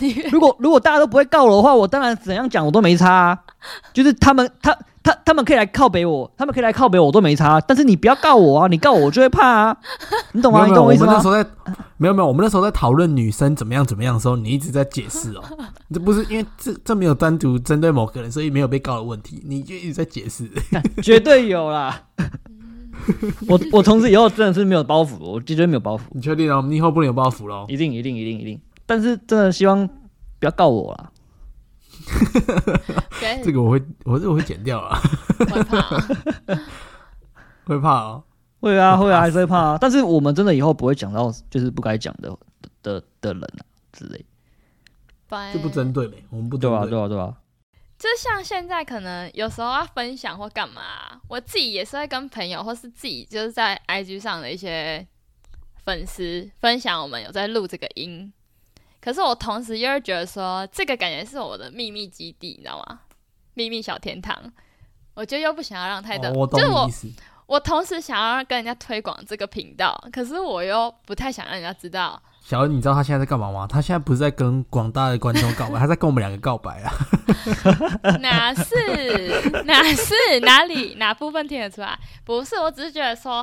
你
如果如果大家都不会告我的话，我当然怎样讲我都没差、啊。就是他们他他他们可以来靠北我，他们可以来靠北我，我都没差。但是你不要告我啊，你告我我就会怕啊，你懂吗？
没有没有，我
意思吗？
们那时候在没有没有，我们那时候在讨论女生怎么样怎么样的时候，你一直在解释哦。这不是因为这这没有单独针对某个人，所以没有被告的问题，你就一直在解释。
绝对有啦。我我从此以后真的是没有包袱，我绝对没有包袱，
你确定哦？你以后不能有包袱喽？
一定一定一定一定。但是真的希望不要告我啦。
这个我会，我这个我会剪掉啊，
会怕，
会怕哦。
会啊会啊，还是会怕啊。但是我们真的以后不会讲到就是不该讲的的的人啊之类，
就不针对呗，我们不
对啊对啊对啊。
就像现在可能有时候要分享或干嘛，我自己也是会跟朋友或是自己就是在 IG 上的一些粉丝分享我们有在录这个音，可是我同时又会觉得说这个感觉是我的秘密基地，你知道吗？秘密小天堂，我就又不想要让太多，
哦我
就是我。我同时想要跟人家推广这个频道，可是我又不太想让人家知道。
小恩，你知道他现在在干嘛吗？他现在不是在跟广大的观众告白，他在跟我们两个告白啊！
哪是哪是哪里哪部分听得出来？不是，我只是觉得说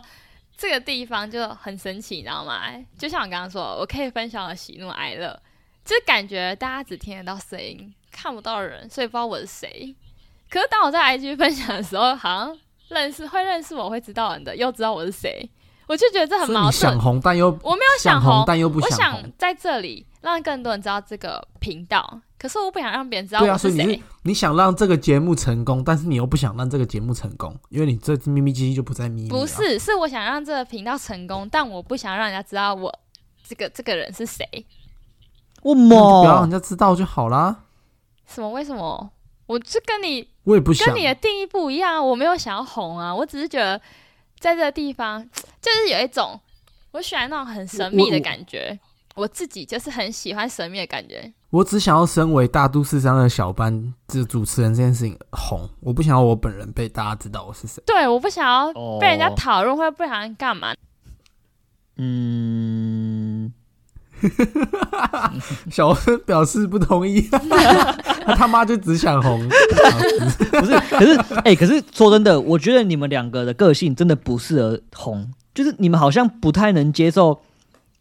这个地方就很神奇，你知道吗？就像我刚刚说，我可以分享我喜怒哀乐，就是感觉大家只听得到声音，看不到人，所以不知道我是谁。可是当我在 IG 分享的时候，好像认识会认识我会知道人的，又知道我是谁，我就觉得这很矛
所以你想
盾。
红，但又
我没有
想
红，
但又不想红
想。在这里让更多人知道这个频道，可是我不想让别人知道
对啊，
我是谁。
所以你是你想让这个节目成功，但是你又不想让这个节目成功，因为你这秘密基地就不在秘密。
不，是，是我想让这个频道成功，但我不想让人家知道我这个这个人是谁。
我
不要让人？家知道就好啦。
什么？为什么？我就跟你
我也不想
跟，你的定义不一样啊！我没有想要红啊，我只是觉得在这个地方，就是有一种我喜欢那种很神秘的感觉。我自己就是很喜欢神秘的感觉。
我只想要身为大都市上的小班这主持人这件事情红，我不想要我本人被大家知道我是谁。
对，我不想要
哦
被人家讨论，或者不想干嘛。
嗯，
小恩表示不同意，他他妈就只想红。
不是，可是哎、可是说真的，我觉得你们两个的个性真的不适合红，就是你们好像不太能接受，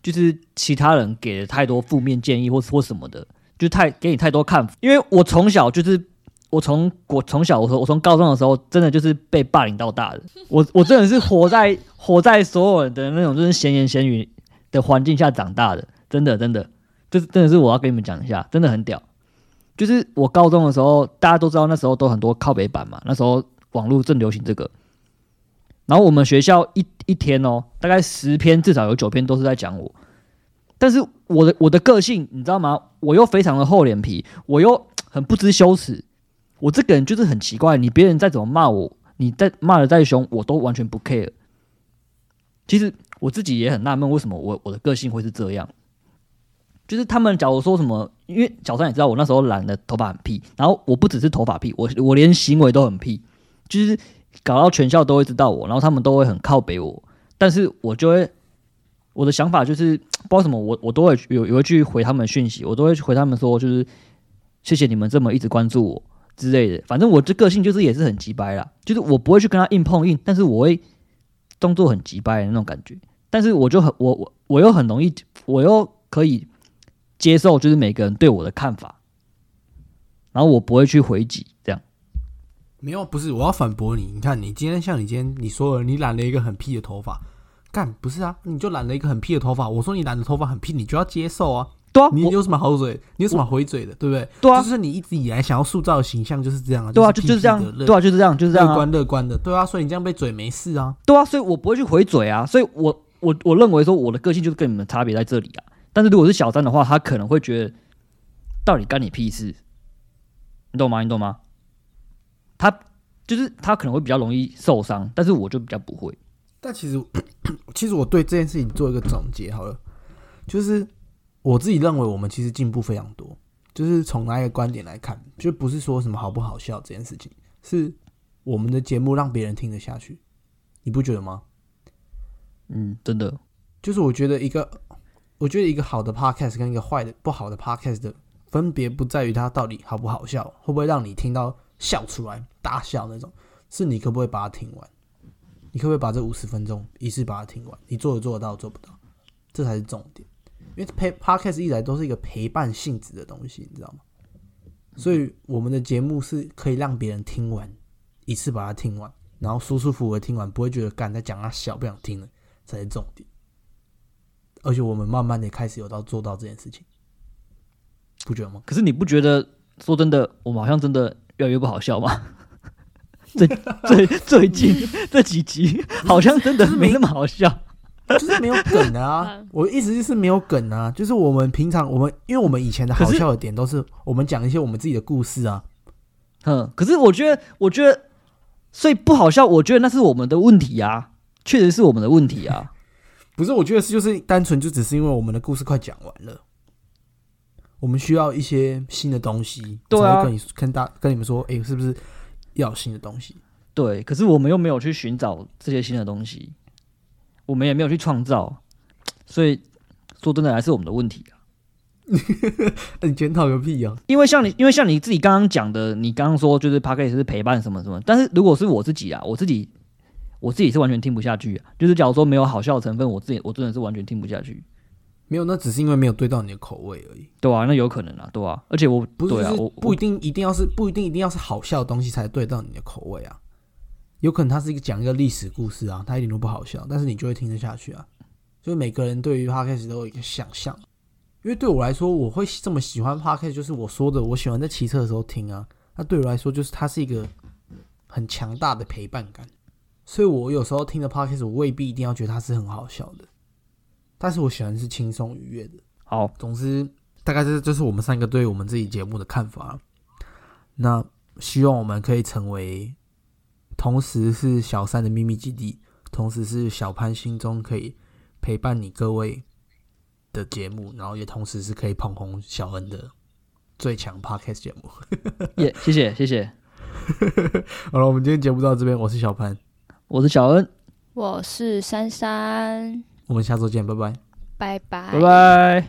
就是其他人给的太多负面建议或或什么的，就太给你太多看法。因为我从小就是我从我从小我从我从高中的时候，真的就是被霸凌到大的。我我真的是活在活在所有人的那种就是闲言闲语的环境下长大的，真的真的，这是真的是我要跟你们讲一下，真的很屌。就是我高中的时候，大家都知道那时候都很多靠北版嘛，那时候网络正流行这个。然后我们学校一一天哦，大概十篇至少有九篇都是在讲我。但是我的我的个性你知道吗？我又非常的厚脸皮，我又很不知羞耻。我这个人就是很奇怪，你别人再怎么骂我，你再骂的再凶，我都完全不 care。其实我自己也很纳闷，为什么我我的个性会是这样？就是他们假如说什么，因为小三也知道我那时候染的头发很屁，然后我不只是头发屁，我我连行为都很屁，就是搞到全校都会知道我，然后他们都会很靠北我，但是我就会我的想法就是不知道什么，我我都会有有会去回他们讯息，我都会回他们说，就是谢谢你们这么一直关注我之类的，反正我这个性就是也是很急掰啦，就是我不会去跟他硬碰硬，但是我会动作很急掰的那种感觉，但是我就很我我我又很容易，我又可以。接受就是每个人对我的看法，然后我不会去回击，这样
没有，不是，我要反驳你。你看，你今天像你今天你说了，你染了一个很屁的头发，干不是啊？你就染了一个很屁的头发。我说你染的头发很屁，你就要接受啊。
对啊，
你有什么好嘴？你有什么回嘴的，对不对？
对啊
就是你一直以来想要塑造的形象就是这样啊。
对啊，
就
就就是这样，对啊，就是这样，就是这样啊，
乐观乐观的，对啊。所以你这样被嘴没事啊。
对啊，所以我不会去回嘴啊，所以我我我认为说我的个性就是跟你们差别在这里啊。但是如果是小三的话，他可能会觉得到底干你屁事，你懂吗？你懂吗？他就是他可能会比较容易受伤，但是我就比较不会。
但其实，其实我对这件事情做一个总结好了，就是我自己认为我们其实进步非常多。就是从哪一个观点来看，就不是说什么好不好笑这件事情，是我们的节目让别人听得下去，你不觉得吗？
嗯，真的，
就是我觉得一个，我觉得一个好的 podcast 跟一个坏的不好的 podcast 的分别不在于它到底好不好笑，会不会让你听到笑出来大笑那种，是你可不可以把它听完，你可不可以把这五十分钟一次把它听完，你做得做得到做不到，这才是重点。因为陪 podcast 一来都是一个陪伴性质的东西，你知道吗？所以我们的节目是可以让别人听完一次把它听完，然后舒舒服服的听完，不会觉得干在讲他小不想听了，才是重点。而且我们慢慢的开始有到做到这件事情，不觉得吗？
可是你不觉得说真的，我们好像真的越来越不好笑吗？最最最近这几集好像真的没那么好笑。
就是没有梗啊！我意思就是没有梗啊！就是我们平常我们，因为我们以前的好笑的点都是我们讲一些我们自己的故事啊。
嗯，可是我觉得，我觉得，所以不好笑，我觉得那是我们的问题啊，确实是我们的问题啊。
不是，我觉得是就是单纯就只是因为我们的故事快讲完了，我们需要一些新的东西。
对啊，
跟你跟大跟你们说，哎，是不是要新的东西？
对，可是我们又没有去寻找这些新的东西。我们也没有去创造，所以说真的还是我们的问题啊！
你检讨个屁啊！
因为像你，因为像你自己刚刚讲的，你刚刚说就是 p a r k 是陪伴什么什么，但是如果是我自己啊，我自己我自己是完全听不下去啊！就是假如说没有好笑的成分，我自己我真的是完全听不下去。
没有，那只是因为没有对到你的口味而已。
对啊，那有可能啊，对啊，而且我
不
是
我不一定一定要是不一定一定要是好笑的东西才对到你的口味啊。有可能它是一个讲一个历史故事啊，它一点都不好笑，但是你就会听得下去啊。就是每个人对于 podcast 都有一个想象，因为对我来说，我会这么喜欢 podcast，就是我说的，我喜欢在骑车的时候听啊。那对我来说，就是它是一个很强大的陪伴感，所以我有时候听的 podcast，我未必一定要觉得它是很好笑的，但是我喜欢是轻松愉悦的。
好，
总之大概这就是我们三个对我们自己节目的看法。那希望我们可以成为。同时是小三的秘密基地，同时是小潘心中可以陪伴你各位的节目，然后也同时是可以捧红小恩的最强 podcast 节目。
耶，谢谢谢谢。
好了，我们今天节目到这边，我是小潘，
我是小恩，
我是珊珊，
我们下周见，拜拜，
拜拜，
拜拜。